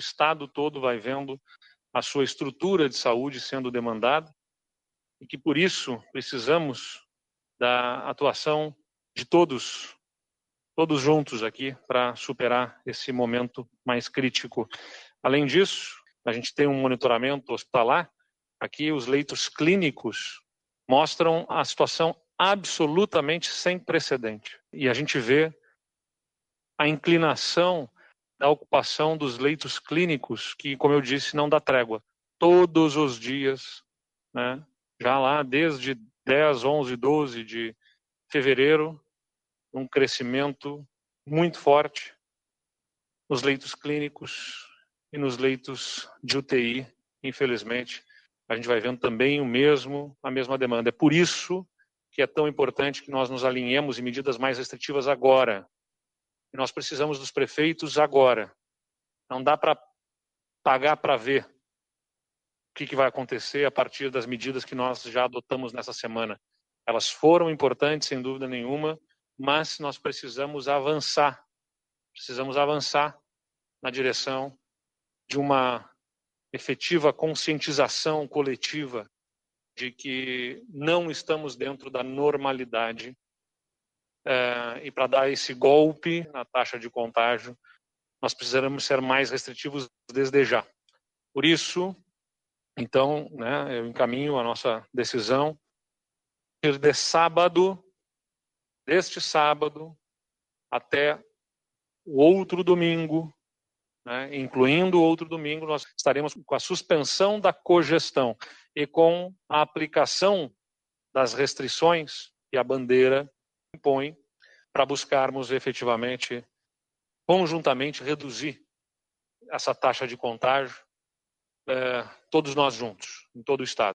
Estado todo vai vendo a sua estrutura de saúde sendo demandada e que por isso precisamos da atuação de todos, todos juntos aqui para superar esse momento mais crítico. Além disso, a gente tem um monitoramento hospitalar. Aqui os leitos clínicos mostram a situação absolutamente sem precedente. E a gente vê a inclinação da ocupação dos leitos clínicos, que, como eu disse, não dá trégua. Todos os dias, né? já lá desde 10, 11, 12 de fevereiro, um crescimento muito forte nos leitos clínicos e nos leitos de UTI, infelizmente. A gente vai vendo também o mesmo, a mesma demanda. É por isso que é tão importante que nós nos alinhemos em medidas mais restritivas agora, nós precisamos dos prefeitos agora. Não dá para pagar para ver o que, que vai acontecer a partir das medidas que nós já adotamos nessa semana. Elas foram importantes, sem dúvida nenhuma, mas nós precisamos avançar. Precisamos avançar na direção de uma efetiva conscientização coletiva de que não estamos dentro da normalidade é, e para dar esse golpe na taxa de contágio, nós precisaremos ser mais restritivos desde já. Por isso, então, né, eu encaminho a nossa decisão de sábado, deste sábado até o outro domingo, né, incluindo o outro domingo, nós estaremos com a suspensão da cogestão e com a aplicação das restrições que a bandeira impõe para buscarmos efetivamente, conjuntamente, reduzir essa taxa de contágio, é, todos nós juntos, em todo o Estado.